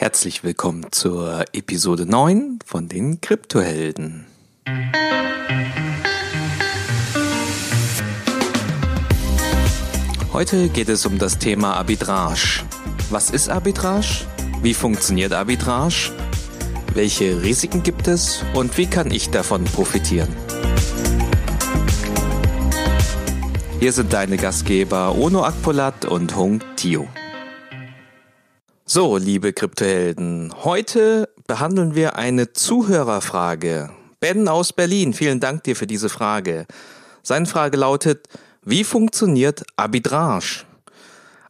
Herzlich willkommen zur Episode 9 von den Kryptohelden. Heute geht es um das Thema Arbitrage. Was ist Arbitrage? Wie funktioniert Arbitrage? Welche Risiken gibt es und wie kann ich davon profitieren? Hier sind deine Gastgeber Ono Akpolat und Hung Tio. So, liebe Kryptohelden, heute behandeln wir eine Zuhörerfrage. Ben aus Berlin, vielen Dank dir für diese Frage. Seine Frage lautet, wie funktioniert Arbitrage?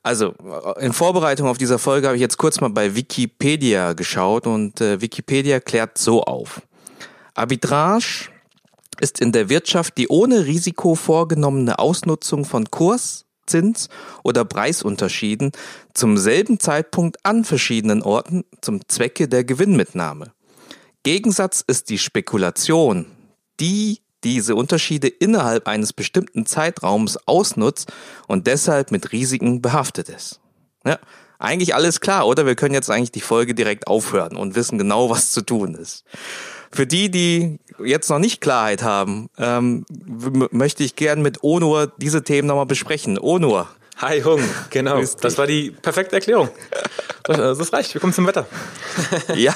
Also, in Vorbereitung auf dieser Folge habe ich jetzt kurz mal bei Wikipedia geschaut und äh, Wikipedia klärt so auf. Arbitrage ist in der Wirtschaft die ohne Risiko vorgenommene Ausnutzung von Kurs, Zins oder Preisunterschieden zum selben Zeitpunkt an verschiedenen Orten zum Zwecke der Gewinnmitnahme. Gegensatz ist die Spekulation, die diese Unterschiede innerhalb eines bestimmten Zeitraums ausnutzt und deshalb mit Risiken behaftet ist. Ja, eigentlich alles klar, oder? Wir können jetzt eigentlich die Folge direkt aufhören und wissen genau, was zu tun ist. Für die, die jetzt noch nicht Klarheit haben, ähm, möchte ich gern mit Onur diese Themen nochmal besprechen. Onur, Hi Hung, genau. Das war die perfekte Erklärung. Das reicht, wir kommen zum Wetter. ja,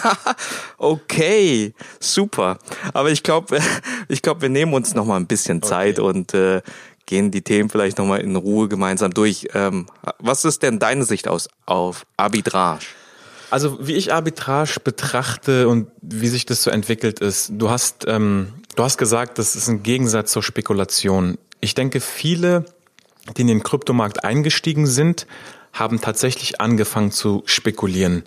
okay, super. Aber ich glaube, ich glaube, wir nehmen uns noch mal ein bisschen Zeit okay. und äh, gehen die Themen vielleicht noch mal in Ruhe gemeinsam durch. Ähm, was ist denn deine Sicht aus auf Arbitrage? Also wie ich Arbitrage betrachte und wie sich das so entwickelt ist, du hast, ähm, du hast gesagt, das ist ein Gegensatz zur Spekulation. Ich denke, viele die in den Kryptomarkt eingestiegen sind, haben tatsächlich angefangen zu spekulieren.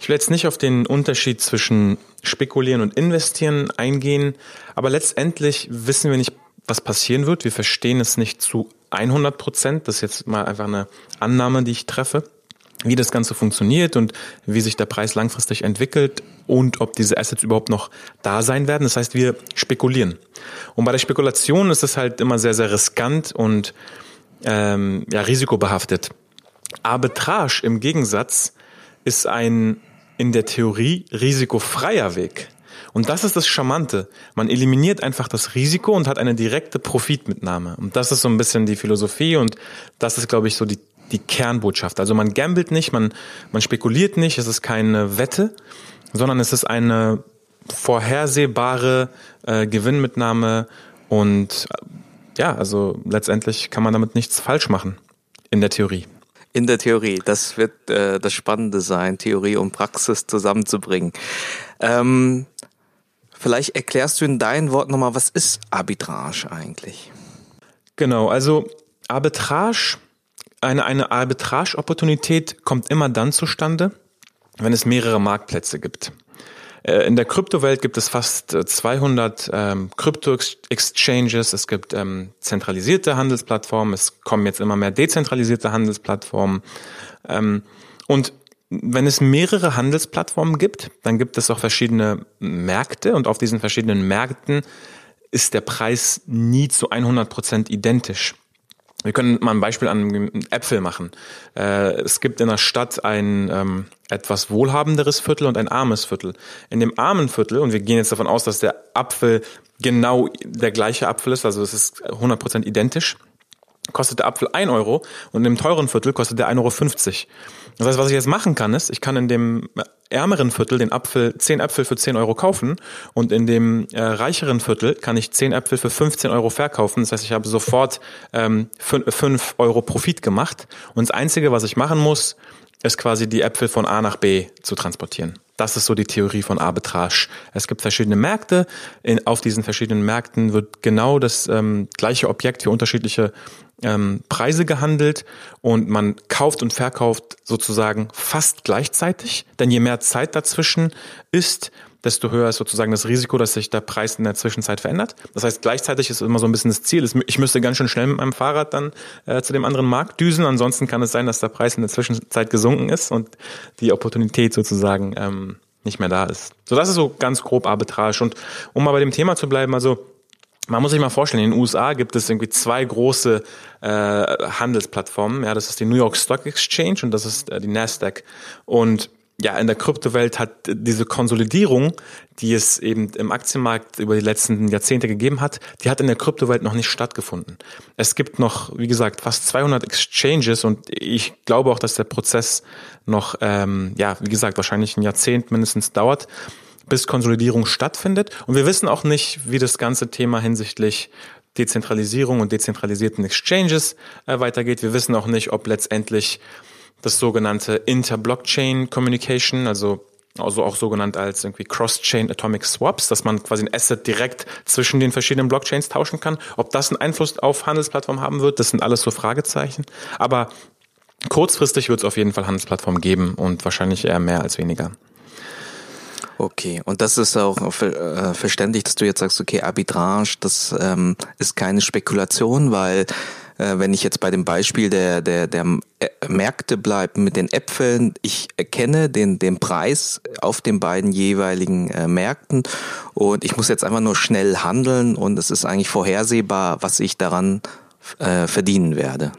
Ich will jetzt nicht auf den Unterschied zwischen spekulieren und investieren eingehen, aber letztendlich wissen wir nicht, was passieren wird. Wir verstehen es nicht zu 100 Prozent. Das ist jetzt mal einfach eine Annahme, die ich treffe wie das Ganze funktioniert und wie sich der Preis langfristig entwickelt und ob diese Assets überhaupt noch da sein werden. Das heißt, wir spekulieren. Und bei der Spekulation ist es halt immer sehr, sehr riskant und ähm, ja, risikobehaftet. Arbitrage im Gegensatz ist ein in der Theorie risikofreier Weg. Und das ist das Charmante. Man eliminiert einfach das Risiko und hat eine direkte Profitmitnahme. Und das ist so ein bisschen die Philosophie und das ist, glaube ich, so die die Kernbotschaft. Also man gambelt nicht, man, man spekuliert nicht, es ist keine Wette, sondern es ist eine vorhersehbare äh, Gewinnmitnahme und ja, also letztendlich kann man damit nichts falsch machen in der Theorie. In der Theorie, das wird äh, das Spannende sein, Theorie und Praxis zusammenzubringen. Ähm, vielleicht erklärst du in deinen Worten nochmal, was ist Arbitrage eigentlich? Genau, also Arbitrage eine, eine Arbitrage-Opportunität kommt immer dann zustande, wenn es mehrere Marktplätze gibt. Äh, in der Kryptowelt gibt es fast 200 äh, ähm, Krypto-Exchanges, es gibt ähm, zentralisierte Handelsplattformen, es kommen jetzt immer mehr dezentralisierte Handelsplattformen. Ähm, und wenn es mehrere Handelsplattformen gibt, dann gibt es auch verschiedene Märkte und auf diesen verschiedenen Märkten ist der Preis nie zu 100 Prozent identisch. Wir können mal ein Beispiel an Äpfel machen. Äh, es gibt in der Stadt ein ähm, etwas wohlhabenderes Viertel und ein armes Viertel. In dem armen Viertel, und wir gehen jetzt davon aus, dass der Apfel genau der gleiche Apfel ist, also es ist 100% identisch, kostet der Apfel 1 Euro und im teuren Viertel kostet der 1,50 Euro. Das heißt, was ich jetzt machen kann, ist, ich kann in dem ärmeren Viertel den Apfel, 10 Äpfel für 10 Euro kaufen und in dem äh, reicheren Viertel kann ich 10 Äpfel für 15 Euro verkaufen. Das heißt, ich habe sofort ähm, 5, 5 Euro Profit gemacht und das Einzige, was ich machen muss, ist quasi die Äpfel von A nach B zu transportieren. Das ist so die Theorie von Arbitrage. Es gibt verschiedene Märkte. In, auf diesen verschiedenen Märkten wird genau das ähm, gleiche Objekt für unterschiedliche ähm, Preise gehandelt und man kauft und verkauft sozusagen fast gleichzeitig. Denn je mehr Zeit dazwischen ist, desto höher ist sozusagen das Risiko, dass sich der Preis in der Zwischenzeit verändert. Das heißt, gleichzeitig ist immer so ein bisschen das Ziel. Ich müsste ganz schön schnell mit meinem Fahrrad dann äh, zu dem anderen Markt düsen. Ansonsten kann es sein, dass der Preis in der Zwischenzeit gesunken ist und die Opportunität sozusagen ähm, nicht mehr da ist. So, das ist so ganz grob Arbitrage. Und um mal bei dem Thema zu bleiben, also man muss sich mal vorstellen, in den USA gibt es irgendwie zwei große äh, Handelsplattformen. Ja, das ist die New York Stock Exchange und das ist äh, die Nasdaq. Und ja, in der Kryptowelt hat diese Konsolidierung, die es eben im Aktienmarkt über die letzten Jahrzehnte gegeben hat, die hat in der Kryptowelt noch nicht stattgefunden. Es gibt noch, wie gesagt, fast 200 Exchanges und ich glaube auch, dass der Prozess noch, ähm, ja, wie gesagt, wahrscheinlich ein Jahrzehnt mindestens dauert, bis Konsolidierung stattfindet. Und wir wissen auch nicht, wie das ganze Thema hinsichtlich Dezentralisierung und dezentralisierten Exchanges äh, weitergeht. Wir wissen auch nicht, ob letztendlich das sogenannte Inter-Blockchain Communication, also also auch so genannt als irgendwie Cross-Chain Atomic Swaps, dass man quasi ein Asset direkt zwischen den verschiedenen Blockchains tauschen kann. Ob das einen Einfluss auf Handelsplattformen haben wird, das sind alles so Fragezeichen. Aber kurzfristig wird es auf jeden Fall Handelsplattformen geben und wahrscheinlich eher mehr als weniger. Okay, und das ist auch äh, verständlich, dass du jetzt sagst, okay, Arbitrage, das ähm, ist keine Spekulation, weil äh, wenn ich jetzt bei dem Beispiel der, der, der äh, Märkte bleibe mit den Äpfeln, ich erkenne den, den Preis auf den beiden jeweiligen äh, Märkten und ich muss jetzt einfach nur schnell handeln und es ist eigentlich vorhersehbar, was ich daran äh, verdienen werde.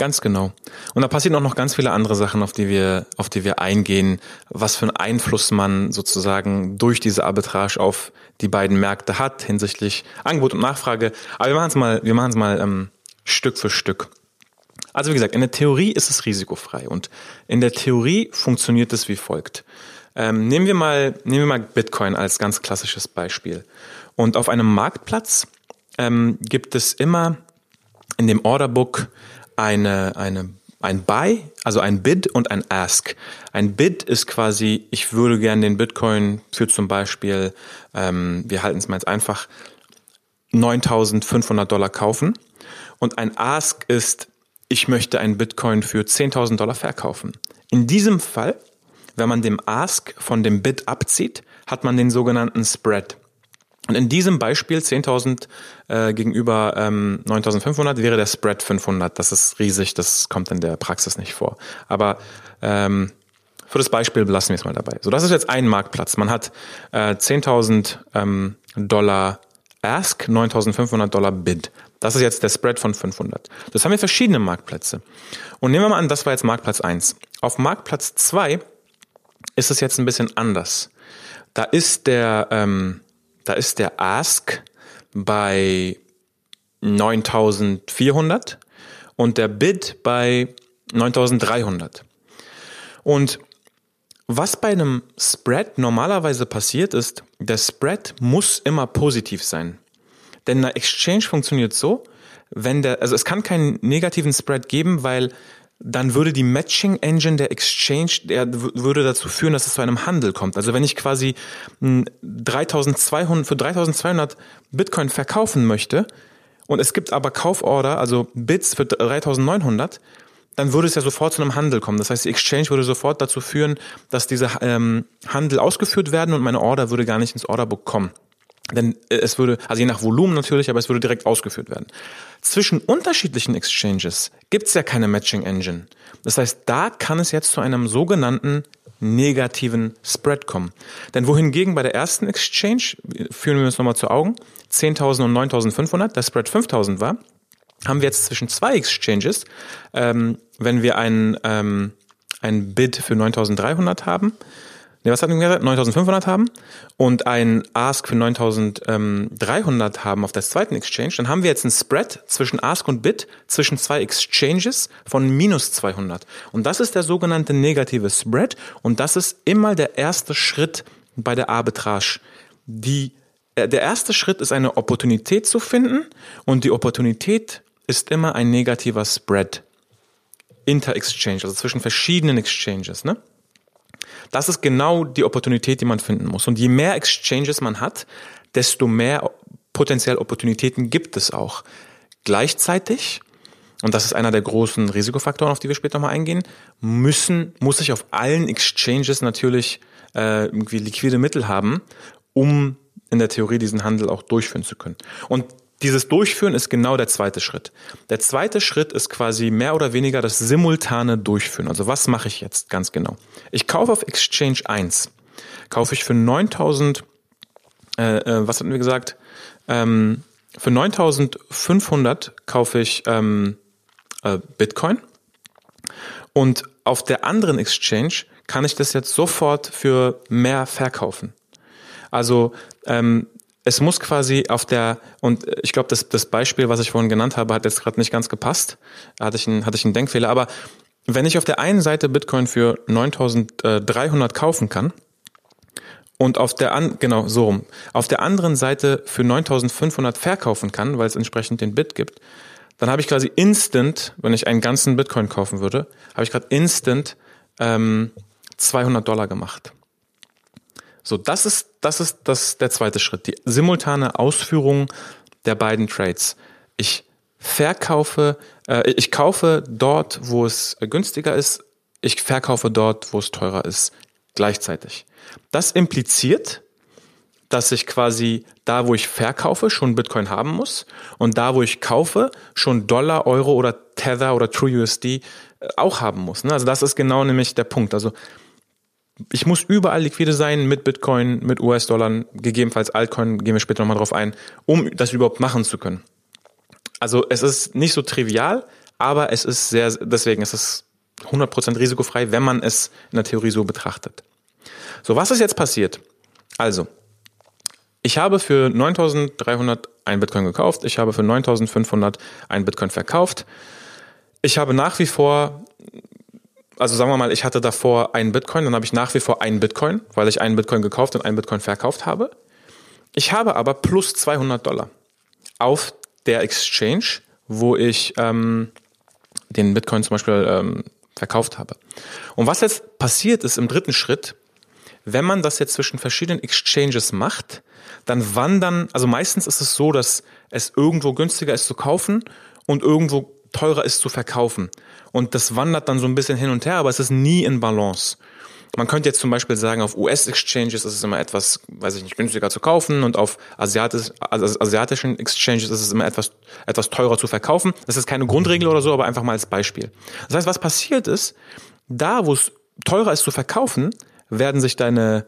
Ganz genau. Und da passieren auch noch ganz viele andere Sachen, auf die wir, auf die wir eingehen, was für einen Einfluss man sozusagen durch diese Arbitrage auf die beiden Märkte hat hinsichtlich Angebot und Nachfrage. Aber wir machen es mal, wir machen es mal ähm, Stück für Stück. Also wie gesagt, in der Theorie ist es risikofrei und in der Theorie funktioniert es wie folgt. Ähm, nehmen wir mal, nehmen wir mal Bitcoin als ganz klassisches Beispiel. Und auf einem Marktplatz ähm, gibt es immer in dem Orderbook eine, eine, ein Buy, also ein Bid und ein Ask. Ein Bid ist quasi, ich würde gerne den Bitcoin für zum Beispiel, ähm, wir halten es mal jetzt einfach, 9.500 Dollar kaufen. Und ein Ask ist, ich möchte einen Bitcoin für 10.000 Dollar verkaufen. In diesem Fall, wenn man dem Ask von dem Bid abzieht, hat man den sogenannten Spread. Und in diesem Beispiel 10.000 äh, gegenüber ähm, 9.500 wäre der Spread 500. Das ist riesig, das kommt in der Praxis nicht vor. Aber ähm, für das Beispiel belassen wir es mal dabei. So, das ist jetzt ein Marktplatz. Man hat äh, 10.000 ähm, Dollar Ask, 9.500 Dollar Bid. Das ist jetzt der Spread von 500. Das haben wir verschiedene Marktplätze. Und nehmen wir mal an, das war jetzt Marktplatz 1. Auf Marktplatz 2 ist es jetzt ein bisschen anders. Da ist der ähm, da ist der Ask bei 9400 und der Bid bei 9300. Und was bei einem Spread normalerweise passiert ist, der Spread muss immer positiv sein. Denn eine Exchange funktioniert so, wenn der, also es kann keinen negativen Spread geben, weil dann würde die Matching Engine der Exchange, der würde dazu führen, dass es zu einem Handel kommt. Also wenn ich quasi 3200, für 3200 Bitcoin verkaufen möchte und es gibt aber Kauforder, also Bits für 3900, dann würde es ja sofort zu einem Handel kommen. Das heißt, die Exchange würde sofort dazu führen, dass diese ähm, Handel ausgeführt werden und meine Order würde gar nicht ins Orderbook kommen. Denn äh, es würde, also je nach Volumen natürlich, aber es würde direkt ausgeführt werden. Zwischen unterschiedlichen Exchanges gibt es ja keine Matching Engine. Das heißt, da kann es jetzt zu einem sogenannten negativen Spread kommen. Denn wohingegen bei der ersten Exchange, führen wir uns nochmal zu Augen, 10.000 und 9.500, der Spread 5.000 war, haben wir jetzt zwischen zwei Exchanges, ähm, wenn wir ein, ähm, ein Bid für 9.300 haben, ne, was hatten wir gesagt? 9500 haben und ein Ask für 9300 haben auf der zweiten Exchange, dann haben wir jetzt ein Spread zwischen Ask und Bid zwischen zwei Exchanges von minus 200. Und das ist der sogenannte negative Spread und das ist immer der erste Schritt bei der Arbitrage. Die, äh, der erste Schritt ist eine Opportunität zu finden und die Opportunität ist immer ein negativer Spread. Inter-Exchange, also zwischen verschiedenen Exchanges, ne? Das ist genau die Opportunität, die man finden muss. Und je mehr Exchanges man hat, desto mehr potenziell Opportunitäten gibt es auch. Gleichzeitig, und das ist einer der großen Risikofaktoren, auf die wir später mal eingehen, müssen, muss ich auf allen Exchanges natürlich äh, irgendwie liquide Mittel haben, um in der Theorie diesen Handel auch durchführen zu können. Und dieses Durchführen ist genau der zweite Schritt. Der zweite Schritt ist quasi mehr oder weniger das simultane Durchführen. Also was mache ich jetzt ganz genau? Ich kaufe auf Exchange 1, kaufe ich für 9000, äh, äh, was hatten wir gesagt? Ähm, für 9500 kaufe ich ähm, äh, Bitcoin und auf der anderen Exchange kann ich das jetzt sofort für mehr verkaufen. Also ähm, es muss quasi auf der, und ich glaube, das, das Beispiel, was ich vorhin genannt habe, hat jetzt gerade nicht ganz gepasst. Hatte ich, einen, hatte ich einen Denkfehler. Aber wenn ich auf der einen Seite Bitcoin für 9300 kaufen kann und auf der an, genau so rum, auf der anderen Seite für 9500 verkaufen kann, weil es entsprechend den Bit gibt, dann habe ich quasi instant, wenn ich einen ganzen Bitcoin kaufen würde, habe ich gerade instant ähm, 200 Dollar gemacht. So, das ist, das ist das, der zweite Schritt, die simultane Ausführung der beiden Trades. Ich verkaufe, äh, ich kaufe dort, wo es günstiger ist, ich verkaufe dort, wo es teurer ist, gleichzeitig. Das impliziert, dass ich quasi da, wo ich verkaufe, schon Bitcoin haben muss und da, wo ich kaufe, schon Dollar, Euro oder Tether oder TrueUSD äh, auch haben muss. Ne? Also das ist genau nämlich der Punkt. Also ich muss überall liquide sein mit Bitcoin, mit US-Dollar, gegebenenfalls Altcoin, gehen wir später nochmal drauf ein, um das überhaupt machen zu können. Also es ist nicht so trivial, aber es ist sehr, deswegen ist es 100% risikofrei, wenn man es in der Theorie so betrachtet. So, was ist jetzt passiert? Also, ich habe für 9300 ein Bitcoin gekauft, ich habe für 9500 ein Bitcoin verkauft. Ich habe nach wie vor, also sagen wir mal, ich hatte davor einen Bitcoin, dann habe ich nach wie vor einen Bitcoin, weil ich einen Bitcoin gekauft und einen Bitcoin verkauft habe. Ich habe aber plus 200 Dollar auf der Exchange, wo ich ähm, den Bitcoin zum Beispiel ähm, verkauft habe. Und was jetzt passiert ist im dritten Schritt, wenn man das jetzt zwischen verschiedenen Exchanges macht, dann wandern, also meistens ist es so, dass es irgendwo günstiger ist zu kaufen und irgendwo teurer ist zu verkaufen. Und das wandert dann so ein bisschen hin und her, aber es ist nie in Balance. Man könnte jetzt zum Beispiel sagen, auf US-Exchanges ist es immer etwas, weiß ich nicht, günstiger zu kaufen und auf Asiatisch, asiatischen Exchanges ist es immer etwas, etwas teurer zu verkaufen. Das ist keine Grundregel oder so, aber einfach mal als Beispiel. Das heißt, was passiert ist, da wo es teurer ist zu verkaufen, werden sich deine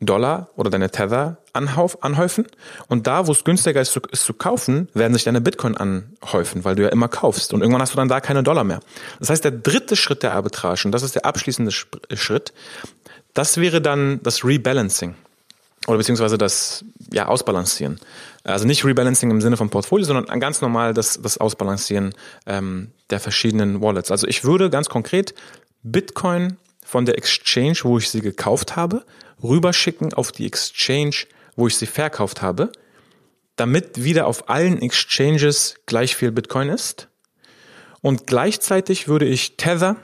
Dollar oder deine Tether anhäufen und da, wo es günstiger ist zu, ist zu kaufen, werden sich deine Bitcoin anhäufen, weil du ja immer kaufst und irgendwann hast du dann da keine Dollar mehr. Das heißt, der dritte Schritt der Arbitrage, und das ist der abschließende Schritt, das wäre dann das Rebalancing oder beziehungsweise das ja, Ausbalancieren. Also nicht Rebalancing im Sinne von Portfolio, sondern ganz normal das, das Ausbalancieren ähm, der verschiedenen Wallets. Also ich würde ganz konkret Bitcoin von der Exchange, wo ich sie gekauft habe, rüberschicken auf die Exchange, wo ich sie verkauft habe, damit wieder auf allen Exchanges gleich viel Bitcoin ist. Und gleichzeitig würde ich Tether,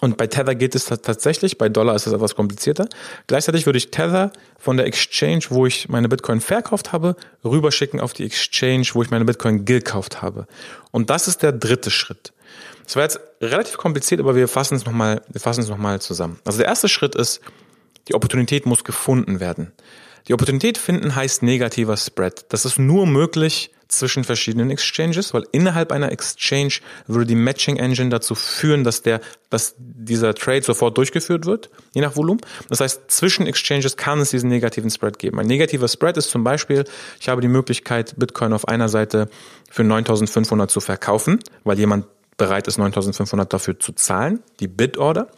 und bei Tether geht es tatsächlich, bei Dollar ist es etwas komplizierter, gleichzeitig würde ich Tether von der Exchange, wo ich meine Bitcoin verkauft habe, rüberschicken auf die Exchange, wo ich meine Bitcoin gekauft habe. Und das ist der dritte Schritt. Das war jetzt relativ kompliziert, aber wir fassen es nochmal, wir fassen es nochmal zusammen. Also der erste Schritt ist, die Opportunität muss gefunden werden. Die Opportunität finden heißt negativer Spread. Das ist nur möglich zwischen verschiedenen Exchanges, weil innerhalb einer Exchange würde die Matching Engine dazu führen, dass der, dass dieser Trade sofort durchgeführt wird, je nach Volumen. Das heißt, zwischen Exchanges kann es diesen negativen Spread geben. Ein negativer Spread ist zum Beispiel, ich habe die Möglichkeit, Bitcoin auf einer Seite für 9500 zu verkaufen, weil jemand bereit ist, 9500 dafür zu zahlen, die Bid-Order.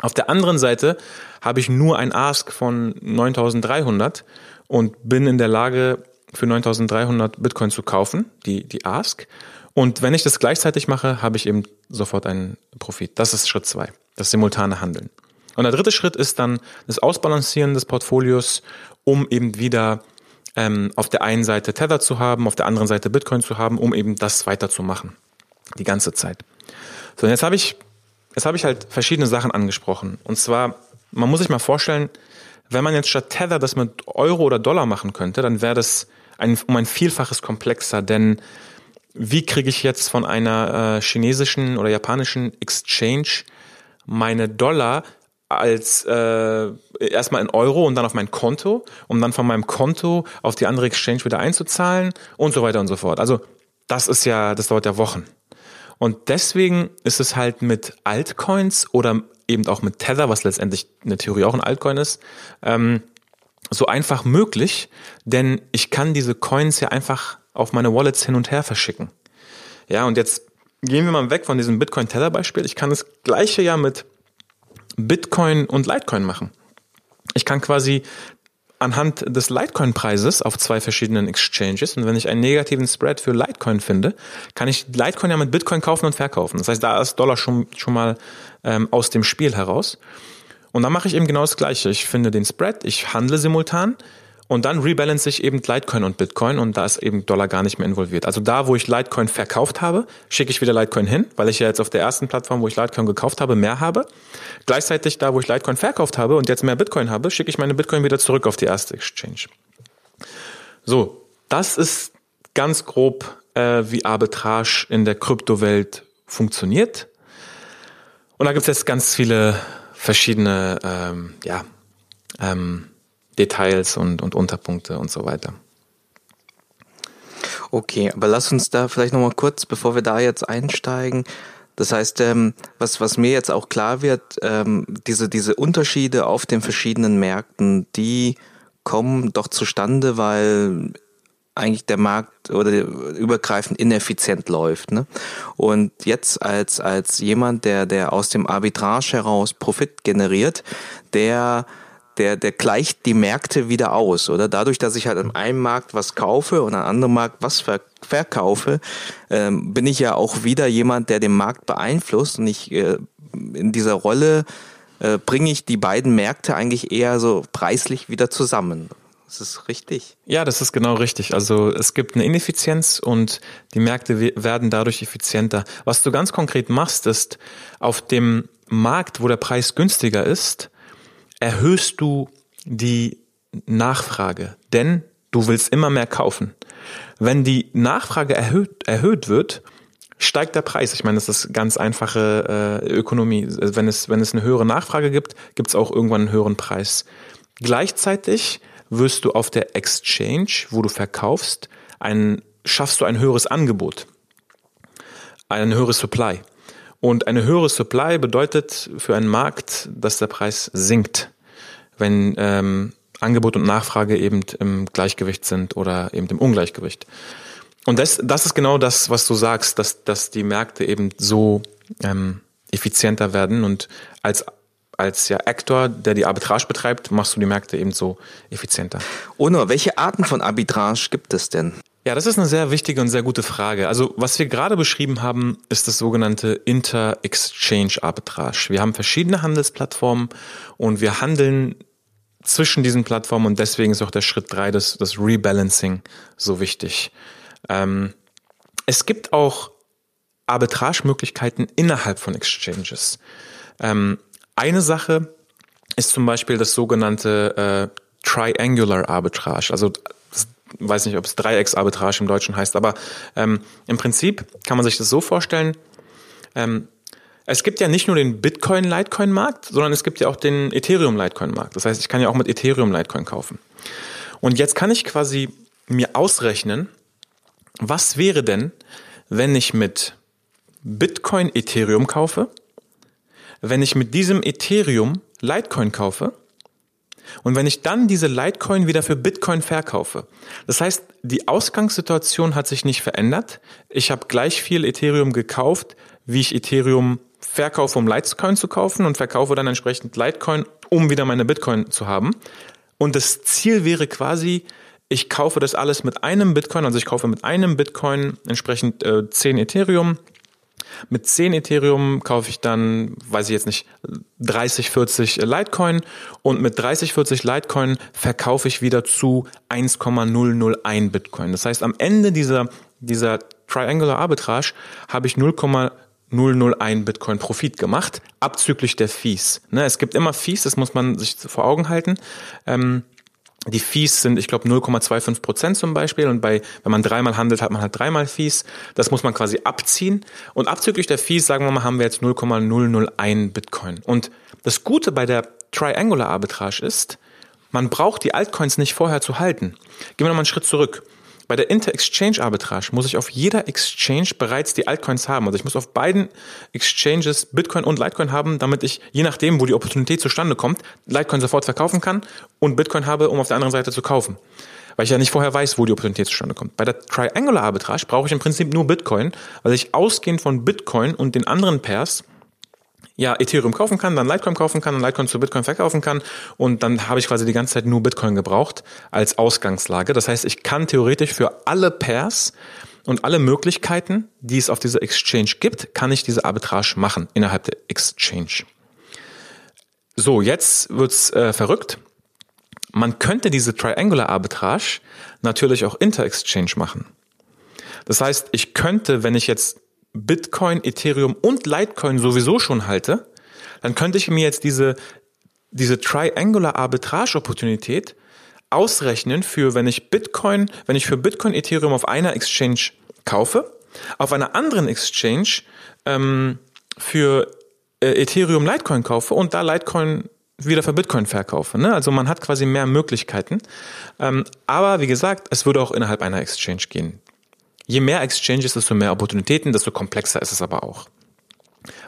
Auf der anderen Seite habe ich nur ein Ask von 9300 und bin in der Lage, für 9300 Bitcoin zu kaufen, die, die Ask. Und wenn ich das gleichzeitig mache, habe ich eben sofort einen Profit. Das ist Schritt zwei, das simultane Handeln. Und der dritte Schritt ist dann das Ausbalancieren des Portfolios, um eben wieder ähm, auf der einen Seite Tether zu haben, auf der anderen Seite Bitcoin zu haben, um eben das weiterzumachen. Die ganze Zeit. So, und jetzt habe ich, jetzt habe ich halt verschiedene Sachen angesprochen. Und zwar, man muss sich mal vorstellen, wenn man jetzt statt Tether das mit Euro oder Dollar machen könnte, dann wäre das ein, um ein Vielfaches komplexer, denn wie kriege ich jetzt von einer äh, chinesischen oder japanischen Exchange meine Dollar als äh, erstmal in Euro und dann auf mein Konto, um dann von meinem Konto auf die andere Exchange wieder einzuzahlen und so weiter und so fort. Also das ist ja, das dauert ja Wochen. Und deswegen ist es halt mit Altcoins oder eben auch mit Tether, was letztendlich in der Theorie auch ein Altcoin ist, ähm, so einfach möglich, denn ich kann diese Coins ja einfach auf meine Wallets hin und her verschicken. Ja, und jetzt gehen wir mal weg von diesem Bitcoin-Tether-Beispiel. Ich kann das gleiche ja mit Bitcoin und Litecoin machen. Ich kann quasi anhand des Litecoin-Preises auf zwei verschiedenen Exchanges und wenn ich einen negativen Spread für Litecoin finde, kann ich Litecoin ja mit Bitcoin kaufen und verkaufen. Das heißt, da ist Dollar schon, schon mal ähm, aus dem Spiel heraus. Und dann mache ich eben genau das Gleiche. Ich finde den Spread, ich handle simultan und dann rebalance ich eben Litecoin und Bitcoin und da ist eben Dollar gar nicht mehr involviert. Also da, wo ich Litecoin verkauft habe, schicke ich wieder Litecoin hin, weil ich ja jetzt auf der ersten Plattform, wo ich Litecoin gekauft habe, mehr habe. Gleichzeitig da, wo ich Litecoin verkauft habe und jetzt mehr Bitcoin habe, schicke ich meine Bitcoin wieder zurück auf die erste Exchange. So, das ist ganz grob, äh, wie Arbitrage in der Kryptowelt funktioniert. Und da gibt es jetzt ganz viele verschiedene ähm, ja, ähm, Details und, und Unterpunkte und so weiter. Okay, aber lass uns da vielleicht nochmal kurz, bevor wir da jetzt einsteigen, das heißt, ähm, was, was mir jetzt auch klar wird, ähm, diese, diese Unterschiede auf den verschiedenen Märkten, die kommen doch zustande, weil eigentlich der Markt oder übergreifend ineffizient läuft. Ne? Und jetzt als, als jemand, der, der aus dem Arbitrage heraus Profit generiert, der der, der gleicht die Märkte wieder aus, oder? Dadurch, dass ich halt an einem Markt was kaufe und an einem anderen Markt was ver verkaufe, ähm, bin ich ja auch wieder jemand, der den Markt beeinflusst und ich äh, in dieser Rolle äh, bringe ich die beiden Märkte eigentlich eher so preislich wieder zusammen. Das ist richtig. Ja, das ist genau richtig. Also es gibt eine Ineffizienz und die Märkte werden dadurch effizienter. Was du ganz konkret machst, ist auf dem Markt, wo der Preis günstiger ist, erhöhst du die Nachfrage, denn du willst immer mehr kaufen. Wenn die Nachfrage erhöht, erhöht wird, steigt der Preis. Ich meine, das ist ganz einfache äh, Ökonomie. Wenn es, wenn es eine höhere Nachfrage gibt, gibt es auch irgendwann einen höheren Preis. Gleichzeitig wirst du auf der Exchange, wo du verkaufst, ein, schaffst du ein höheres Angebot, ein höheres Supply. Und eine höhere Supply bedeutet für einen Markt, dass der Preis sinkt, wenn ähm, Angebot und Nachfrage eben im Gleichgewicht sind oder eben im Ungleichgewicht. Und das, das ist genau das, was du sagst, dass, dass die Märkte eben so ähm, effizienter werden und als als ja Actor, der die Arbitrage betreibt, machst du die Märkte eben so effizienter. Ono, welche Arten von Arbitrage gibt es denn? Ja, das ist eine sehr wichtige und sehr gute Frage. Also, was wir gerade beschrieben haben, ist das sogenannte Inter-Exchange Arbitrage. Wir haben verschiedene Handelsplattformen und wir handeln zwischen diesen Plattformen und deswegen ist auch der Schritt drei das, das Rebalancing so wichtig. Ähm, es gibt auch Arbitragemöglichkeiten innerhalb von Exchanges. Ähm, eine Sache ist zum Beispiel das sogenannte äh, Triangular Arbitrage. Also weiß nicht, ob es Dreiecksarbitrage im Deutschen heißt, aber ähm, im Prinzip kann man sich das so vorstellen. Ähm, es gibt ja nicht nur den Bitcoin-Litecoin-Markt, sondern es gibt ja auch den Ethereum-Litecoin-Markt. Das heißt, ich kann ja auch mit Ethereum Litecoin kaufen. Und jetzt kann ich quasi mir ausrechnen, was wäre denn, wenn ich mit Bitcoin Ethereum kaufe, wenn ich mit diesem Ethereum Litecoin kaufe und wenn ich dann diese Litecoin wieder für Bitcoin verkaufe. Das heißt, die Ausgangssituation hat sich nicht verändert. Ich habe gleich viel Ethereum gekauft, wie ich Ethereum verkaufe, um Litecoin zu kaufen und verkaufe dann entsprechend Litecoin, um wieder meine Bitcoin zu haben. Und das Ziel wäre quasi, ich kaufe das alles mit einem Bitcoin, also ich kaufe mit einem Bitcoin entsprechend äh, 10 Ethereum. Mit 10 Ethereum kaufe ich dann, weiß ich jetzt nicht, 30, 40 Litecoin und mit 30, 40 Litecoin verkaufe ich wieder zu 1,001 Bitcoin. Das heißt, am Ende dieser, dieser Triangular Arbitrage habe ich 0, 001 Bitcoin Profit gemacht, abzüglich der Fees. Ne, es gibt immer Fees, das muss man sich vor Augen halten. Ähm, die Fees sind, ich glaube, 0,25 Prozent zum Beispiel. Und bei, wenn man dreimal handelt, hat man halt dreimal Fees. Das muss man quasi abziehen. Und abzüglich der Fees, sagen wir mal, haben wir jetzt 0,001 Bitcoin. Und das Gute bei der Triangular Arbitrage ist, man braucht die Altcoins nicht vorher zu halten. Gehen wir nochmal einen Schritt zurück. Bei der Inter-Exchange Arbitrage muss ich auf jeder Exchange bereits die Altcoins haben. Also ich muss auf beiden Exchanges Bitcoin und Litecoin haben, damit ich, je nachdem, wo die Opportunität zustande kommt, Litecoin sofort verkaufen kann und Bitcoin habe, um auf der anderen Seite zu kaufen. Weil ich ja nicht vorher weiß, wo die Opportunität zustande kommt. Bei der Triangular Arbitrage brauche ich im Prinzip nur Bitcoin, weil ich ausgehend von Bitcoin und den anderen Pairs ja Ethereum kaufen kann, dann Litecoin kaufen kann und Litecoin zu Bitcoin verkaufen kann und dann habe ich quasi die ganze Zeit nur Bitcoin gebraucht als Ausgangslage. Das heißt, ich kann theoretisch für alle Pairs und alle Möglichkeiten, die es auf dieser Exchange gibt, kann ich diese Arbitrage machen innerhalb der Exchange. So, jetzt wird's äh, verrückt. Man könnte diese Triangular Arbitrage natürlich auch inter-exchange machen. Das heißt, ich könnte, wenn ich jetzt Bitcoin, Ethereum und Litecoin sowieso schon halte, dann könnte ich mir jetzt diese, diese Triangular Arbitrage Opportunität ausrechnen für, wenn ich Bitcoin, wenn ich für Bitcoin, Ethereum auf einer Exchange kaufe, auf einer anderen Exchange ähm, für äh, Ethereum Litecoin kaufe und da Litecoin wieder für Bitcoin verkaufe. Ne? Also man hat quasi mehr Möglichkeiten. Ähm, aber wie gesagt, es würde auch innerhalb einer Exchange gehen. Je mehr Exchanges, desto mehr Opportunitäten, desto komplexer ist es aber auch.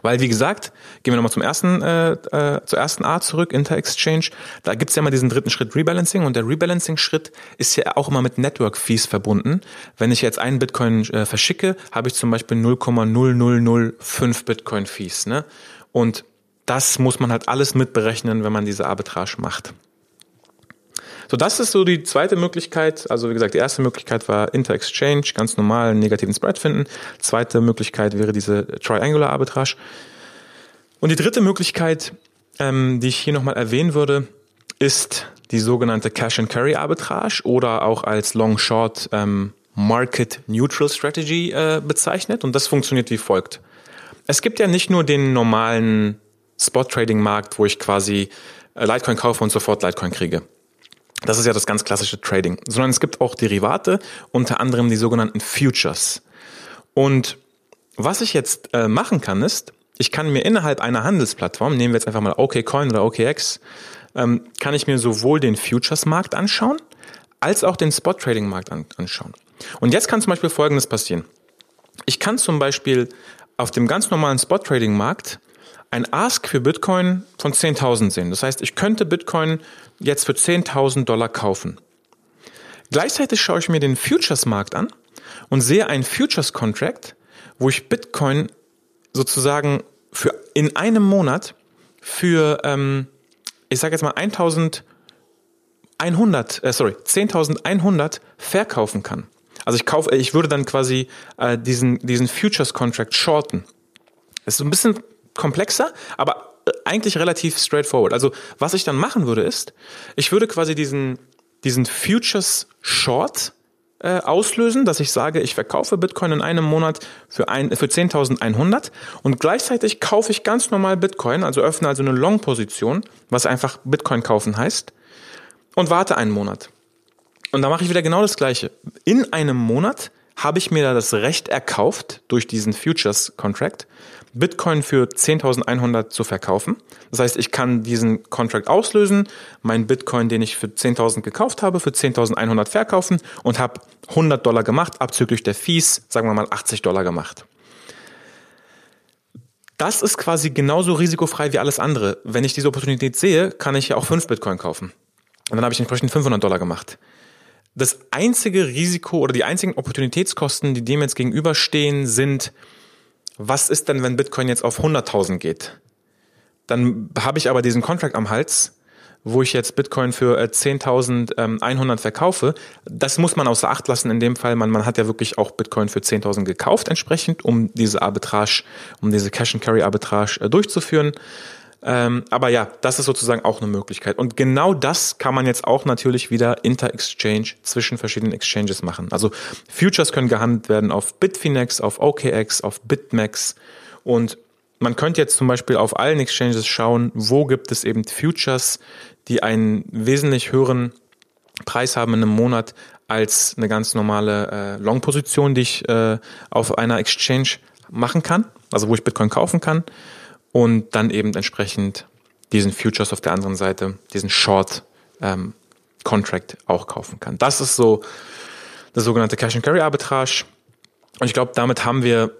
Weil, wie gesagt, gehen wir nochmal zum ersten, äh, äh, zur ersten Art zurück, Inter-Exchange. Da gibt's ja immer diesen dritten Schritt Rebalancing und der Rebalancing-Schritt ist ja auch immer mit Network-Fees verbunden. Wenn ich jetzt einen Bitcoin äh, verschicke, habe ich zum Beispiel 0,0005 Bitcoin-Fees. Ne? Und das muss man halt alles mitberechnen, wenn man diese Arbitrage macht. So, das ist so die zweite Möglichkeit. Also wie gesagt, die erste Möglichkeit war Inter-Exchange, ganz normal einen negativen Spread finden. Zweite Möglichkeit wäre diese Triangular Arbitrage. Und die dritte Möglichkeit, ähm, die ich hier nochmal erwähnen würde, ist die sogenannte Cash and Carry Arbitrage oder auch als Long Short ähm, Market Neutral Strategy äh, bezeichnet. Und das funktioniert wie folgt. Es gibt ja nicht nur den normalen Spot Trading Markt, wo ich quasi äh, Litecoin kaufe und sofort Litecoin kriege. Das ist ja das ganz klassische Trading. Sondern es gibt auch Derivate, unter anderem die sogenannten Futures. Und was ich jetzt äh, machen kann, ist, ich kann mir innerhalb einer Handelsplattform, nehmen wir jetzt einfach mal OKCoin oder OKX, ähm, kann ich mir sowohl den Futures-Markt anschauen, als auch den Spot-Trading-Markt an, anschauen. Und jetzt kann zum Beispiel Folgendes passieren. Ich kann zum Beispiel auf dem ganz normalen Spot-Trading-Markt ein Ask für Bitcoin von 10.000 sehen. Das heißt, ich könnte Bitcoin jetzt für 10.000 Dollar kaufen. Gleichzeitig schaue ich mir den Futures-Markt an und sehe einen Futures-Contract, wo ich Bitcoin sozusagen für in einem Monat für, ähm, ich sage jetzt mal 1.100, äh, sorry, 10.100 verkaufen kann. Also ich kaufe, ich würde dann quasi äh, diesen diesen Futures Contract shorten. Das ist ein bisschen komplexer, aber äh, eigentlich relativ straightforward. Also was ich dann machen würde ist, ich würde quasi diesen, diesen Futures Short äh, auslösen, dass ich sage, ich verkaufe Bitcoin in einem Monat für, ein, für 10.100 und gleichzeitig kaufe ich ganz normal Bitcoin, also öffne also eine Long-Position, was einfach Bitcoin kaufen heißt, und warte einen Monat. Und da mache ich wieder genau das Gleiche. In einem Monat habe ich mir da das Recht erkauft durch diesen Futures Contract, Bitcoin für 10.100 zu verkaufen. Das heißt, ich kann diesen Contract auslösen, meinen Bitcoin, den ich für 10.000 gekauft habe, für 10.100 verkaufen und habe 100 Dollar gemacht, abzüglich der Fees, sagen wir mal 80 Dollar gemacht. Das ist quasi genauso risikofrei wie alles andere. Wenn ich diese Opportunität sehe, kann ich ja auch 5 Bitcoin kaufen. Und dann habe ich entsprechend 500 Dollar gemacht. Das einzige Risiko oder die einzigen Opportunitätskosten, die dem jetzt gegenüberstehen, sind was ist denn, wenn Bitcoin jetzt auf 100.000 geht? Dann habe ich aber diesen Contract am Hals, wo ich jetzt Bitcoin für 10.100 äh, ähm, verkaufe. Das muss man außer Acht lassen in dem Fall. Man, man hat ja wirklich auch Bitcoin für 10.000 gekauft entsprechend, um diese Arbitrage, um diese Cash-and-Carry-Arbitrage äh, durchzuführen. Ähm, aber ja, das ist sozusagen auch eine Möglichkeit. Und genau das kann man jetzt auch natürlich wieder inter-Exchange zwischen verschiedenen Exchanges machen. Also Futures können gehandelt werden auf Bitfinex, auf OKX, auf BitMEX und man könnte jetzt zum Beispiel auf allen Exchanges schauen, wo gibt es eben Futures, die einen wesentlich höheren Preis haben in einem Monat als eine ganz normale äh, Long-Position, die ich äh, auf einer Exchange machen kann, also wo ich Bitcoin kaufen kann und dann eben entsprechend diesen Futures auf der anderen Seite, diesen Short ähm, Contract auch kaufen kann. Das ist so das sogenannte Cash and Carry Arbitrage. Und ich glaube, damit haben wir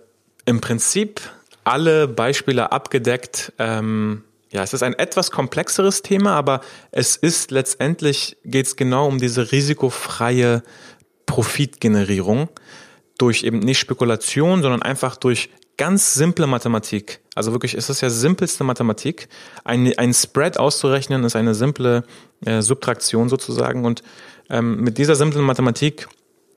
im Prinzip alle Beispiele abgedeckt. Ähm, ja, es ist ein etwas komplexeres Thema, aber es ist letztendlich geht es genau um diese risikofreie Profitgenerierung durch eben nicht Spekulation, sondern einfach durch ganz simple Mathematik. Also wirklich, ist es ja simpelste Mathematik. Ein, ein Spread auszurechnen ist eine simple äh, Subtraktion sozusagen. Und ähm, mit dieser simplen Mathematik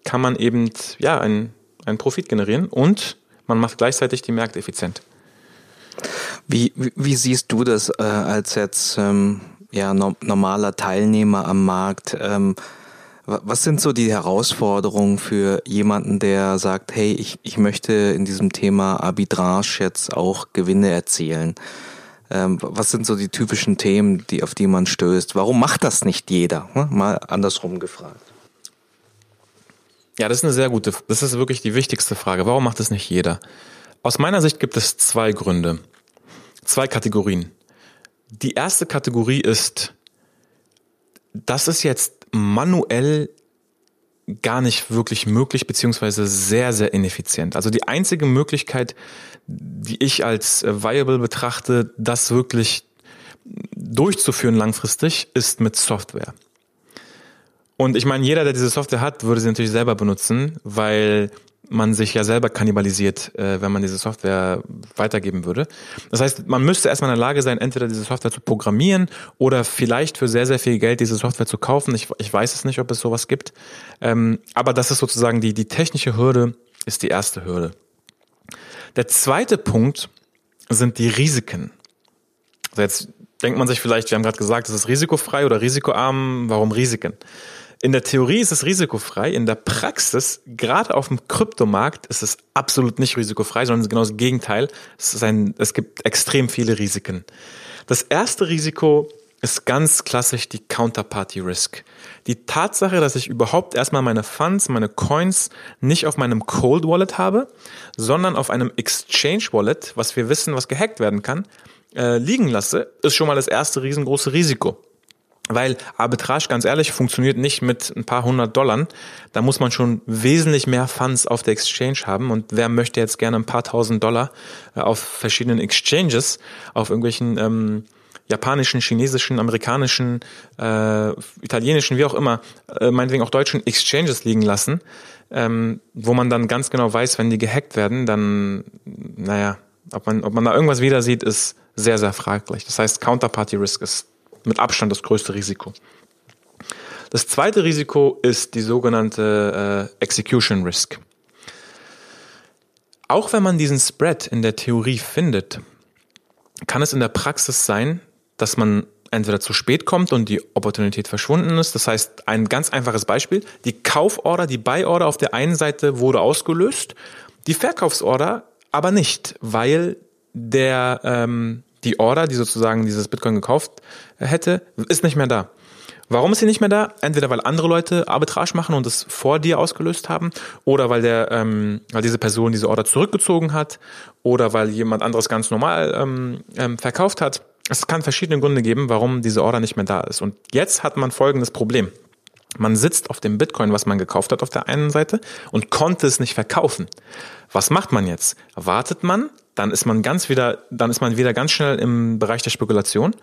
kann man eben ja einen, einen Profit generieren und man macht gleichzeitig die Märkte effizient. Wie, wie, wie siehst du das äh, als jetzt ähm, ja, no, normaler Teilnehmer am Markt? Ähm, was sind so die Herausforderungen für jemanden, der sagt, hey, ich, ich möchte in diesem Thema Arbitrage jetzt auch Gewinne erzielen? Ähm, was sind so die typischen Themen, die, auf die man stößt? Warum macht das nicht jeder? Hm? Mal andersrum gefragt. Ja, das ist eine sehr gute, das ist wirklich die wichtigste Frage. Warum macht es nicht jeder? Aus meiner Sicht gibt es zwei Gründe, zwei Kategorien. Die erste Kategorie ist, das ist jetzt manuell gar nicht wirklich möglich, beziehungsweise sehr, sehr ineffizient. Also die einzige Möglichkeit, die ich als viable betrachte, das wirklich durchzuführen langfristig, ist mit Software. Und ich meine, jeder, der diese Software hat, würde sie natürlich selber benutzen, weil man sich ja selber kannibalisiert, äh, wenn man diese Software weitergeben würde. Das heißt, man müsste erstmal in der Lage sein, entweder diese Software zu programmieren oder vielleicht für sehr, sehr viel Geld diese Software zu kaufen. Ich, ich weiß es nicht, ob es sowas gibt. Ähm, aber das ist sozusagen die, die technische Hürde, ist die erste Hürde. Der zweite Punkt sind die Risiken. Also jetzt denkt man sich vielleicht, wir haben gerade gesagt, es ist risikofrei oder risikoarm. Warum Risiken? In der Theorie ist es risikofrei, in der Praxis, gerade auf dem Kryptomarkt, ist es absolut nicht risikofrei, sondern genau das Gegenteil. Es, ist ein, es gibt extrem viele Risiken. Das erste Risiko ist ganz klassisch die Counterparty Risk. Die Tatsache, dass ich überhaupt erstmal meine Funds, meine Coins nicht auf meinem Cold Wallet habe, sondern auf einem Exchange Wallet, was wir wissen, was gehackt werden kann, äh, liegen lasse, ist schon mal das erste riesengroße Risiko. Weil Arbitrage, ganz ehrlich, funktioniert nicht mit ein paar hundert Dollar. Da muss man schon wesentlich mehr Funds auf der Exchange haben. Und wer möchte jetzt gerne ein paar tausend Dollar äh, auf verschiedenen Exchanges, auf irgendwelchen ähm, japanischen, chinesischen, amerikanischen, äh, italienischen, wie auch immer, äh, meinetwegen auch deutschen Exchanges liegen lassen, ähm, wo man dann ganz genau weiß, wenn die gehackt werden, dann, naja, ob man, ob man da irgendwas wieder sieht, ist sehr, sehr fraglich. Das heißt, Counterparty Risk ist mit Abstand das größte Risiko. Das zweite Risiko ist die sogenannte äh, Execution Risk. Auch wenn man diesen Spread in der Theorie findet, kann es in der Praxis sein, dass man entweder zu spät kommt und die Opportunität verschwunden ist. Das heißt, ein ganz einfaches Beispiel. Die Kauforder, die Buy-Order auf der einen Seite wurde ausgelöst, die Verkaufsorder aber nicht, weil der ähm, die Order, die sozusagen dieses Bitcoin gekauft hätte, ist nicht mehr da. Warum ist sie nicht mehr da? Entweder weil andere Leute Arbitrage machen und es vor dir ausgelöst haben, oder weil der, ähm, weil diese Person diese Order zurückgezogen hat, oder weil jemand anderes ganz normal ähm, ähm, verkauft hat. Es kann verschiedene Gründe geben, warum diese Order nicht mehr da ist. Und jetzt hat man folgendes Problem. Man sitzt auf dem Bitcoin, was man gekauft hat auf der einen Seite und konnte es nicht verkaufen. Was macht man jetzt? Wartet man, dann ist man ganz wieder, dann ist man wieder ganz schnell im Bereich der Spekulation.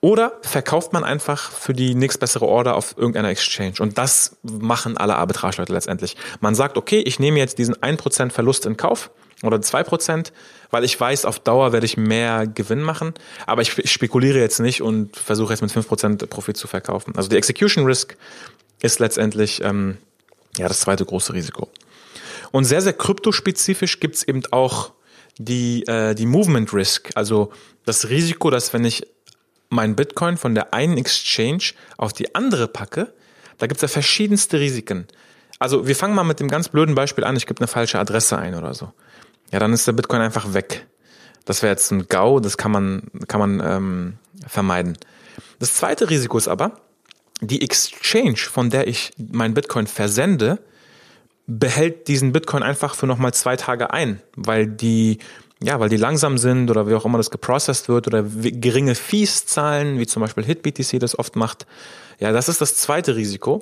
Oder verkauft man einfach für die nächstbessere Order auf irgendeiner Exchange. Und das machen alle Arbitrage-Leute letztendlich. Man sagt, okay, ich nehme jetzt diesen 1% Verlust in Kauf oder 2%, weil ich weiß, auf Dauer werde ich mehr Gewinn machen. Aber ich, spekuliere jetzt nicht und versuche jetzt mit 5% Profit zu verkaufen. Also die Execution Risk ist letztendlich ähm, ja das zweite große Risiko. Und sehr, sehr kryptospezifisch gibt's eben auch die, äh, die Movement Risk, also das Risiko, dass wenn ich mein Bitcoin von der einen Exchange auf die andere packe, da gibt's ja verschiedenste Risiken. Also wir fangen mal mit dem ganz blöden Beispiel an, ich gebe eine falsche Adresse ein oder so. Ja, dann ist der Bitcoin einfach weg. Das wäre jetzt ein GAU, das kann man, kann man ähm, vermeiden. Das zweite Risiko ist aber, die Exchange, von der ich mein Bitcoin versende, behält diesen Bitcoin einfach für nochmal zwei Tage ein, weil die, ja, weil die langsam sind oder wie auch immer das geprocessed wird oder geringe Fees zahlen, wie zum Beispiel HitBTC das oft macht. Ja, das ist das zweite Risiko.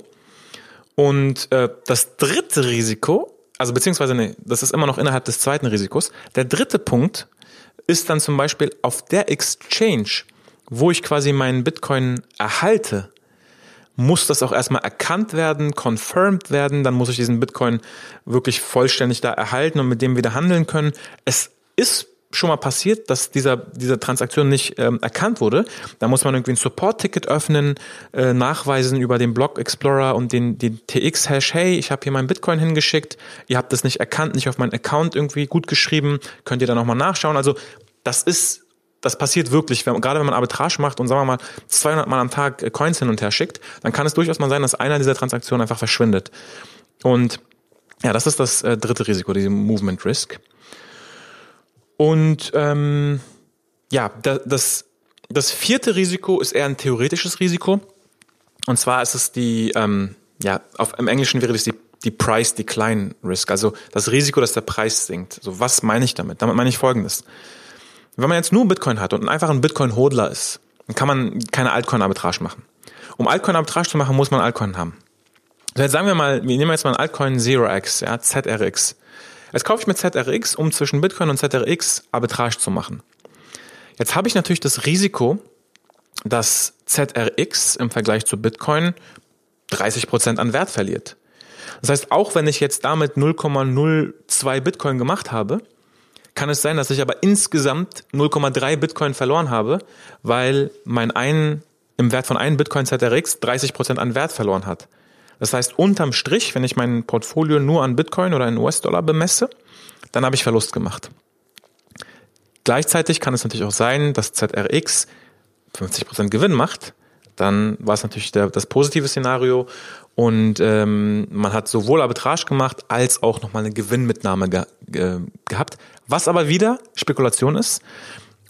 Und äh, das dritte Risiko, also beziehungsweise nee, das ist immer noch innerhalb des zweiten Risikos. Der dritte Punkt ist dann zum Beispiel auf der Exchange, wo ich quasi meinen Bitcoin erhalte, muss das auch erstmal erkannt werden, confirmed werden, dann muss ich diesen Bitcoin wirklich vollständig da erhalten und mit dem wieder handeln können. Es ist schon mal passiert, dass dieser, diese Transaktion nicht ähm, erkannt wurde. Da muss man irgendwie ein Support-Ticket öffnen, äh, nachweisen über den Block Explorer und den, den TX-Hash, hey, ich habe hier meinen Bitcoin hingeschickt, ihr habt das nicht erkannt, nicht auf meinen Account irgendwie gut geschrieben, könnt ihr da nochmal nachschauen. Also das ist das passiert wirklich, wenn, gerade wenn man Arbitrage macht und sagen wir mal 200 Mal am Tag äh, Coins hin und her schickt, dann kann es durchaus mal sein, dass einer dieser Transaktionen einfach verschwindet. Und ja, das ist das äh, dritte Risiko, diese Movement Risk. Und ähm, ja, das, das vierte Risiko ist eher ein theoretisches Risiko. Und zwar ist es die, ähm, ja, auf, im Englischen wäre das die, die Price Decline Risk, also das Risiko, dass der Preis sinkt. So, was meine ich damit? Damit meine ich Folgendes. Wenn man jetzt nur Bitcoin hat und einfach ein Bitcoin-Hodler ist, dann kann man keine Altcoin-Arbitrage machen. Um Altcoin-Arbitrage zu machen, muss man Altcoin haben. Also jetzt sagen wir mal, wir nehmen jetzt mal ein Altcoin 0x, ja, ZRX. Jetzt kaufe ich mir ZRX, um zwischen Bitcoin und ZRX Arbitrage zu machen. Jetzt habe ich natürlich das Risiko, dass ZRX im Vergleich zu Bitcoin 30% an Wert verliert. Das heißt, auch wenn ich jetzt damit 0,02 Bitcoin gemacht habe, kann es sein, dass ich aber insgesamt 0,3 Bitcoin verloren habe, weil mein einen im Wert von einem Bitcoin ZRX 30% an Wert verloren hat. Das heißt, unterm Strich, wenn ich mein Portfolio nur an Bitcoin oder in US-Dollar bemesse, dann habe ich Verlust gemacht. Gleichzeitig kann es natürlich auch sein, dass ZRX 50% Gewinn macht. Dann war es natürlich der, das positive Szenario und ähm, man hat sowohl Arbitrage gemacht als auch nochmal eine Gewinnmitnahme ge ge gehabt, was aber wieder Spekulation ist.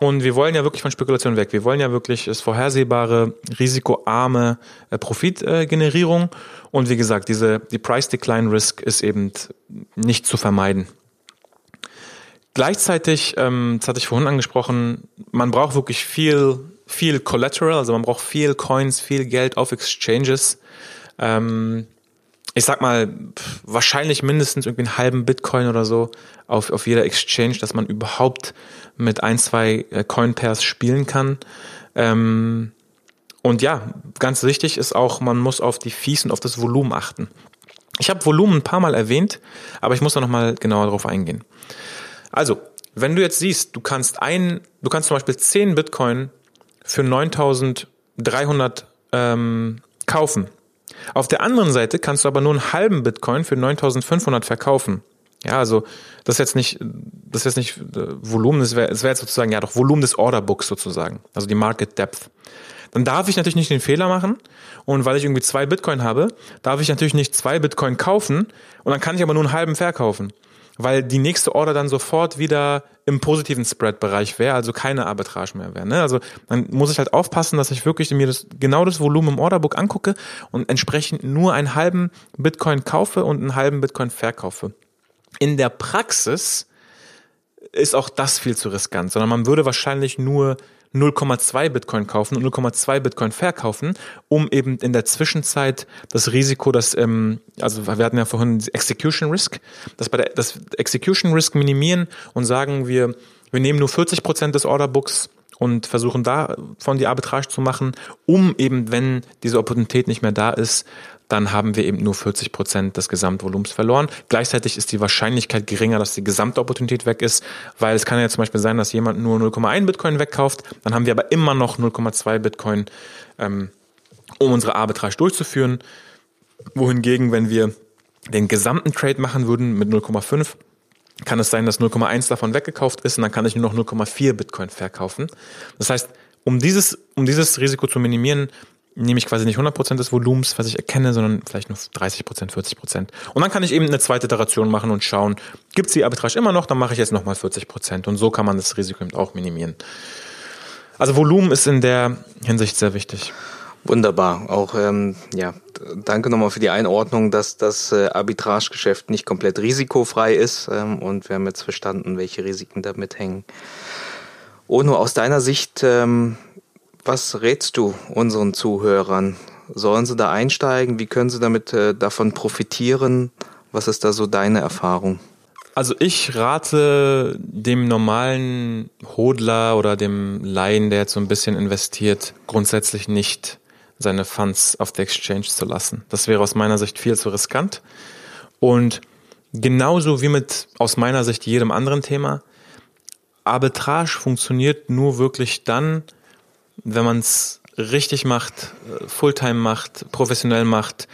Und wir wollen ja wirklich von Spekulation weg. Wir wollen ja wirklich das vorhersehbare, risikoarme äh, Profitgenerierung. Und wie gesagt, diese, die Price Decline Risk ist eben nicht zu vermeiden. Gleichzeitig, ähm, das hatte ich vorhin angesprochen, man braucht wirklich viel, viel Collateral, also man braucht viel Coins, viel Geld auf Exchanges. Ähm, ich sag mal, wahrscheinlich mindestens irgendwie einen halben Bitcoin oder so auf, auf jeder Exchange, dass man überhaupt mit ein, zwei äh, Coin-Pairs spielen kann. Ähm, und ja, ganz wichtig ist auch, man muss auf die Fees und auf das Volumen achten. Ich habe Volumen ein paar Mal erwähnt, aber ich muss da nochmal genauer drauf eingehen. Also, wenn du jetzt siehst, du kannst ein, du kannst zum Beispiel 10 Bitcoin für 9300 ähm, kaufen auf der anderen Seite kannst du aber nur einen halben Bitcoin für 9500 verkaufen. Ja, also das ist jetzt nicht, das ist jetzt nicht äh, Volumen, das wäre wär jetzt sozusagen, ja doch Volumen des Orderbooks sozusagen, also die Market Depth. Dann darf ich natürlich nicht den Fehler machen und weil ich irgendwie zwei Bitcoin habe, darf ich natürlich nicht zwei Bitcoin kaufen und dann kann ich aber nur einen halben verkaufen weil die nächste Order dann sofort wieder im positiven Spread-Bereich wäre, also keine Arbitrage mehr wäre. Ne? Also dann muss ich halt aufpassen, dass ich wirklich mir das, genau das Volumen im Orderbook angucke und entsprechend nur einen halben Bitcoin kaufe und einen halben Bitcoin verkaufe. In der Praxis ist auch das viel zu riskant, sondern man würde wahrscheinlich nur 0,2 Bitcoin kaufen und 0,2 Bitcoin verkaufen, um eben in der Zwischenzeit das Risiko, dass, ähm, also wir hatten ja vorhin Execution Risk, dass bei der, das Execution Risk minimieren und sagen wir, wir nehmen nur 40 Prozent des Orderbooks und versuchen davon die Arbitrage zu machen, um eben, wenn diese Opportunität nicht mehr da ist, dann haben wir eben nur 40 Prozent des Gesamtvolumens verloren. Gleichzeitig ist die Wahrscheinlichkeit geringer, dass die gesamte Opportunität weg ist, weil es kann ja zum Beispiel sein, dass jemand nur 0,1 Bitcoin wegkauft, dann haben wir aber immer noch 0,2 Bitcoin, ähm, um unsere Arbitrage durchzuführen. Wohingegen, wenn wir den gesamten Trade machen würden mit 0,5, kann es sein, dass 0,1 davon weggekauft ist und dann kann ich nur noch 0,4 Bitcoin verkaufen. Das heißt, um dieses, um dieses Risiko zu minimieren, nehme ich quasi nicht 100% des Volumens, was ich erkenne, sondern vielleicht nur 30%, 40%. Und dann kann ich eben eine zweite Iteration machen und schauen, gibt es die Arbitrage immer noch, dann mache ich jetzt nochmal 40%. Und so kann man das Risiko eben auch minimieren. Also Volumen ist in der Hinsicht sehr wichtig. Wunderbar. Auch ähm, ja, danke nochmal für die Einordnung, dass das äh, Arbitragegeschäft nicht komplett risikofrei ist ähm, und wir haben jetzt verstanden, welche Risiken damit hängen. Ono, aus deiner Sicht, ähm, was rätst du unseren Zuhörern? Sollen sie da einsteigen? Wie können sie damit äh, davon profitieren? Was ist da so deine Erfahrung? Also ich rate dem normalen Hodler oder dem Laien, der jetzt so ein bisschen investiert, grundsätzlich nicht seine Funds auf der Exchange zu lassen. Das wäre aus meiner Sicht viel zu riskant. Und genauso wie mit aus meiner Sicht jedem anderen Thema, Arbitrage funktioniert nur wirklich dann, wenn man es richtig macht, Fulltime macht, professionell macht,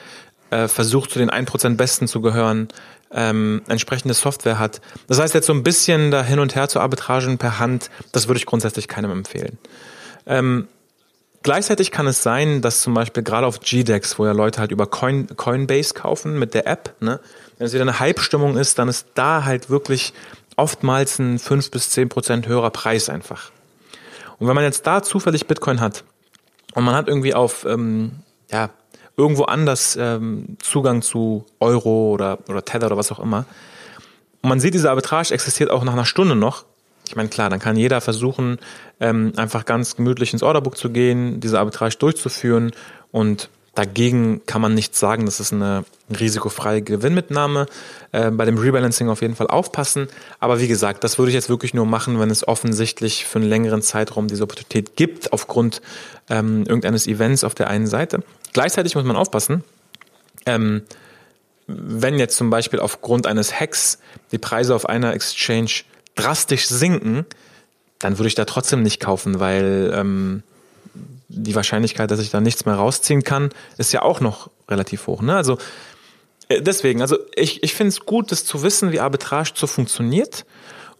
äh, versucht zu den 1% Besten zu gehören, ähm, entsprechende Software hat. Das heißt jetzt so ein bisschen da hin und her zu arbitragen per Hand, das würde ich grundsätzlich keinem empfehlen. Ähm, gleichzeitig kann es sein, dass zum Beispiel gerade auf GDEX, wo ja Leute halt über Coin, Coinbase kaufen mit der App, ne, wenn es wieder eine Hype-Stimmung ist, dann ist da halt wirklich oftmals ein 5 bis 10 Prozent höherer Preis einfach. Und wenn man jetzt da zufällig Bitcoin hat und man hat irgendwie auf ähm, ja, irgendwo anders ähm, Zugang zu Euro oder, oder Tether oder was auch immer. Und man sieht, diese Arbitrage existiert auch nach einer Stunde noch. Ich meine, klar, dann kann jeder versuchen, ähm, einfach ganz gemütlich ins Orderbook zu gehen, diese Arbitrage durchzuführen und Dagegen kann man nicht sagen, das ist eine risikofreie Gewinnmitnahme. Äh, bei dem Rebalancing auf jeden Fall aufpassen. Aber wie gesagt, das würde ich jetzt wirklich nur machen, wenn es offensichtlich für einen längeren Zeitraum diese Opportunität gibt, aufgrund ähm, irgendeines Events auf der einen Seite. Gleichzeitig muss man aufpassen, ähm, wenn jetzt zum Beispiel aufgrund eines Hacks die Preise auf einer Exchange drastisch sinken, dann würde ich da trotzdem nicht kaufen, weil ähm, die Wahrscheinlichkeit, dass ich da nichts mehr rausziehen kann, ist ja auch noch relativ hoch. Ne? Also äh, deswegen, also ich, ich finde es gut, das zu wissen, wie Arbitrage so funktioniert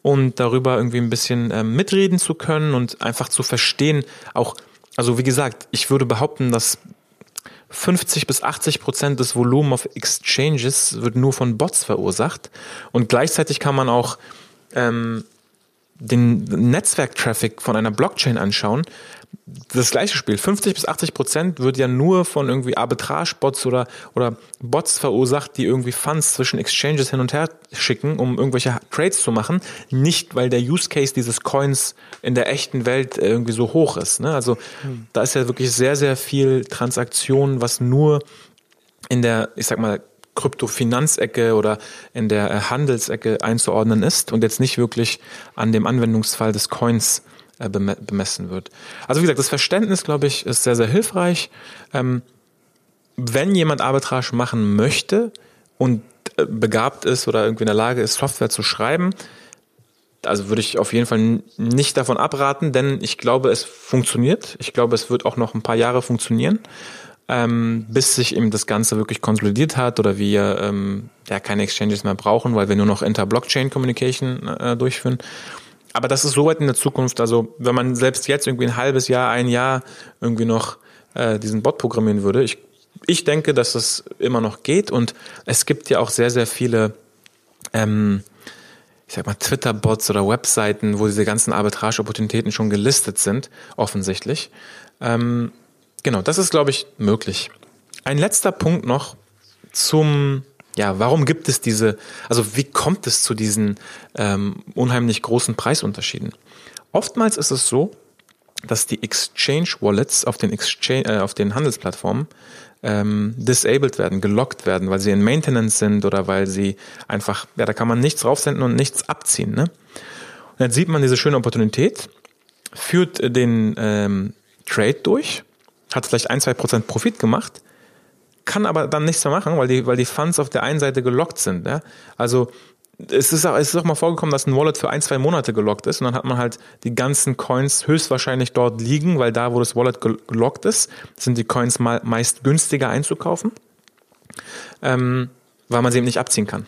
und darüber irgendwie ein bisschen äh, mitreden zu können und einfach zu verstehen, auch, also wie gesagt, ich würde behaupten, dass 50 bis 80 Prozent des Volumen auf Exchanges wird nur von Bots verursacht und gleichzeitig kann man auch ähm, den Netzwerktraffic von einer Blockchain anschauen, das gleiche Spiel. 50 bis 80 Prozent wird ja nur von irgendwie Arbitrage-Bots oder, oder Bots verursacht, die irgendwie Funds zwischen Exchanges hin und her schicken, um irgendwelche Trades zu machen. Nicht, weil der Use Case dieses Coins in der echten Welt irgendwie so hoch ist. Ne? Also hm. da ist ja wirklich sehr, sehr viel Transaktion, was nur in der, ich sag mal, Kryptofinanzecke oder in der äh, Handelsecke einzuordnen ist und jetzt nicht wirklich an dem Anwendungsfall des Coins bemessen wird. Also wie gesagt, das Verständnis, glaube ich, ist sehr, sehr hilfreich. Ähm, wenn jemand Arbitrage machen möchte und äh, begabt ist oder irgendwie in der Lage ist, Software zu schreiben, also würde ich auf jeden Fall nicht davon abraten, denn ich glaube, es funktioniert. Ich glaube, es wird auch noch ein paar Jahre funktionieren, ähm, bis sich eben das Ganze wirklich konsolidiert hat oder wir ähm, ja keine Exchanges mehr brauchen, weil wir nur noch Inter-Blockchain-Communication äh, durchführen aber das ist so weit in der Zukunft. Also wenn man selbst jetzt irgendwie ein halbes Jahr, ein Jahr irgendwie noch äh, diesen Bot programmieren würde, ich, ich denke, dass es immer noch geht und es gibt ja auch sehr, sehr viele, ähm, ich sag mal, Twitter-Bots oder Webseiten, wo diese ganzen Arbitrage-Opportunitäten schon gelistet sind, offensichtlich. Ähm, genau, das ist, glaube ich, möglich. Ein letzter Punkt noch zum ja, warum gibt es diese, also wie kommt es zu diesen ähm, unheimlich großen Preisunterschieden? Oftmals ist es so, dass die Exchange Wallets auf den Exchange, äh, auf den Handelsplattformen ähm, disabled werden, gelockt werden, weil sie in Maintenance sind oder weil sie einfach, ja, da kann man nichts raufsenden und nichts abziehen. Ne? Und jetzt sieht man diese schöne Opportunität, führt den ähm, Trade durch, hat vielleicht ein, zwei Prozent Profit gemacht, kann aber dann nichts mehr machen, weil die, weil die Funds auf der einen Seite gelockt sind. Ja? Also es ist, auch, es ist auch mal vorgekommen, dass ein Wallet für ein, zwei Monate gelockt ist und dann hat man halt die ganzen Coins höchstwahrscheinlich dort liegen, weil da, wo das Wallet gelockt ist, sind die Coins mal meist günstiger einzukaufen, ähm, weil man sie eben nicht abziehen kann.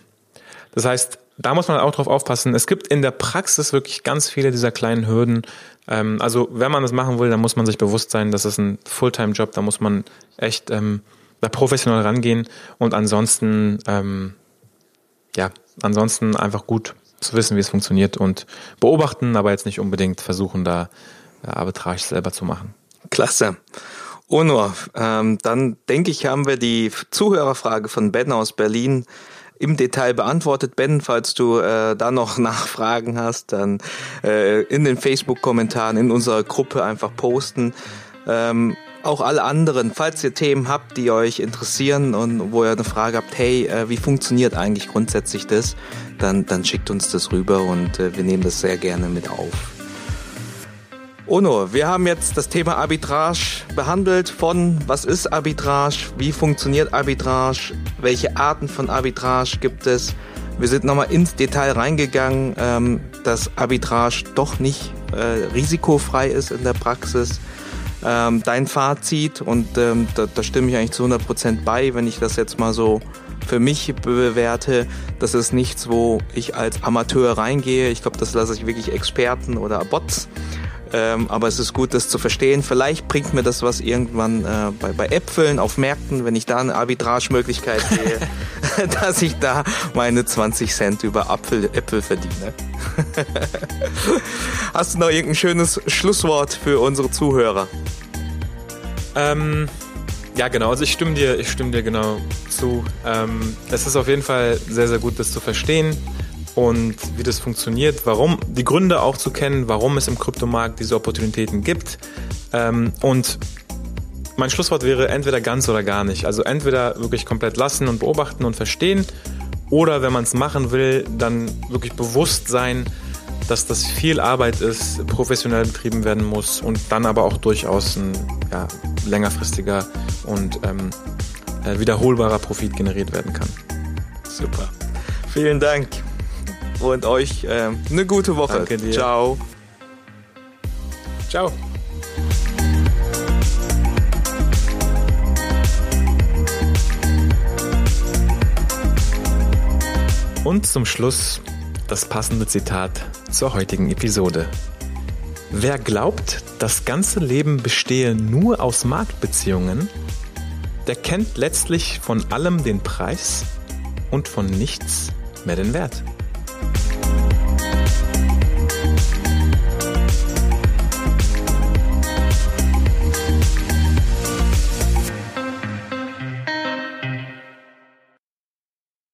Das heißt, da muss man auch drauf aufpassen. Es gibt in der Praxis wirklich ganz viele dieser kleinen Hürden. Ähm, also wenn man das machen will, dann muss man sich bewusst sein, das ist ein Fulltime-Job, da muss man echt ähm, da professionell rangehen und ansonsten, ähm, ja, ansonsten einfach gut zu wissen, wie es funktioniert und beobachten, aber jetzt nicht unbedingt versuchen, da äh, Arbitrage selber zu machen. Klasse. Onur, ähm, dann denke ich, haben wir die Zuhörerfrage von Ben aus Berlin im Detail beantwortet. Ben, falls du äh, da noch Nachfragen hast, dann äh, in den Facebook-Kommentaren in unserer Gruppe einfach posten. Ähm, auch alle anderen, falls ihr Themen habt, die euch interessieren und wo ihr eine Frage habt, hey, äh, wie funktioniert eigentlich grundsätzlich das, dann, dann schickt uns das rüber und äh, wir nehmen das sehr gerne mit auf. Ono, wir haben jetzt das Thema Arbitrage behandelt von was ist Arbitrage, wie funktioniert Arbitrage, welche Arten von Arbitrage gibt es. Wir sind nochmal ins Detail reingegangen. Ähm, dass Arbitrage doch nicht äh, risikofrei ist in der Praxis. Ähm, dein Fazit, und ähm, da, da stimme ich eigentlich zu 100 Prozent bei, wenn ich das jetzt mal so für mich bewerte, das ist nichts, wo ich als Amateur reingehe. Ich glaube, das lasse ich wirklich Experten oder Bots ähm, aber es ist gut, das zu verstehen. Vielleicht bringt mir das was irgendwann äh, bei, bei Äpfeln auf Märkten, wenn ich da eine Arbitragemöglichkeit sehe, dass ich da meine 20 Cent über Apfel, Äpfel verdiene. Hast du noch irgendein schönes Schlusswort für unsere Zuhörer? Ähm, ja, genau. Also ich stimme dir, ich stimme dir genau zu. Ähm, es ist auf jeden Fall sehr, sehr gut, das zu verstehen und wie das funktioniert, warum, die Gründe auch zu kennen, warum es im Kryptomarkt diese Opportunitäten gibt. Ähm, und mein Schlusswort wäre entweder ganz oder gar nicht. Also entweder wirklich komplett lassen und beobachten und verstehen oder wenn man es machen will, dann wirklich bewusst sein, dass das viel Arbeit ist, professionell betrieben werden muss und dann aber auch durchaus ein ja, längerfristiger und ähm, äh, wiederholbarer Profit generiert werden kann. Super. Vielen Dank und euch äh, eine gute Woche. Danke dir. Ciao. Ciao. Und zum Schluss das passende Zitat zur heutigen Episode. Wer glaubt, das ganze Leben bestehe nur aus Marktbeziehungen, der kennt letztlich von allem den Preis und von nichts mehr den Wert.